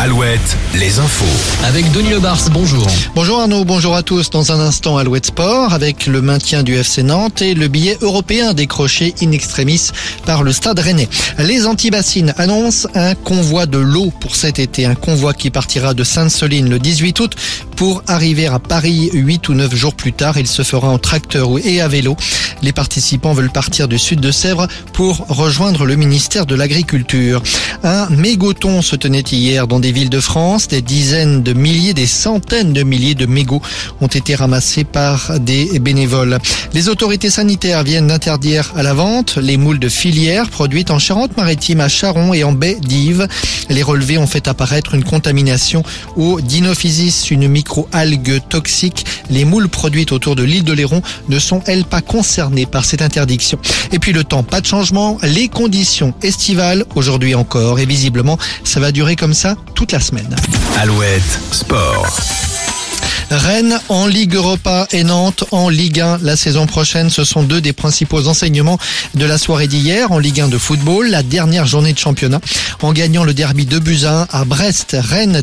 al Alouette, les infos. Avec Denis Lebars, bonjour. Bonjour Arnaud, bonjour à tous. Dans un instant, Alouette Sport, avec le maintien du FC Nantes et le billet européen décroché in extremis par le Stade Rennais. Les antibassines annoncent un convoi de l'eau pour cet été. Un convoi qui partira de Sainte-Soline le 18 août pour arriver à Paris 8 ou 9 jours plus tard. Il se fera en tracteur et à vélo. Les participants veulent partir du sud de Sèvres pour rejoindre le ministère de l'Agriculture. Un mégoton se tenait hier dans des villes de France. Des dizaines de milliers, des centaines de milliers de mégots ont été ramassés par des bénévoles. Les autorités sanitaires viennent d'interdire à la vente les moules de filière produites en Charente-Maritime, à Charon et en baie d'Yves. Les relevés ont fait apparaître une contamination au dinophysis, une micro-algue toxique. Les moules produites autour de l'île de Léron ne sont, elles, pas concernées par cette interdiction. Et puis le temps, pas de changement. Les conditions estivales, aujourd'hui encore, et visiblement, ça va durer comme ça toute la semaine. Alouette Sport. Rennes en Ligue Europa et Nantes en Ligue 1 la saison prochaine. Ce sont deux des principaux enseignements de la soirée d'hier en Ligue 1 de football, la dernière journée de championnat. En gagnant le derby de Buzyn à Brest, Rennes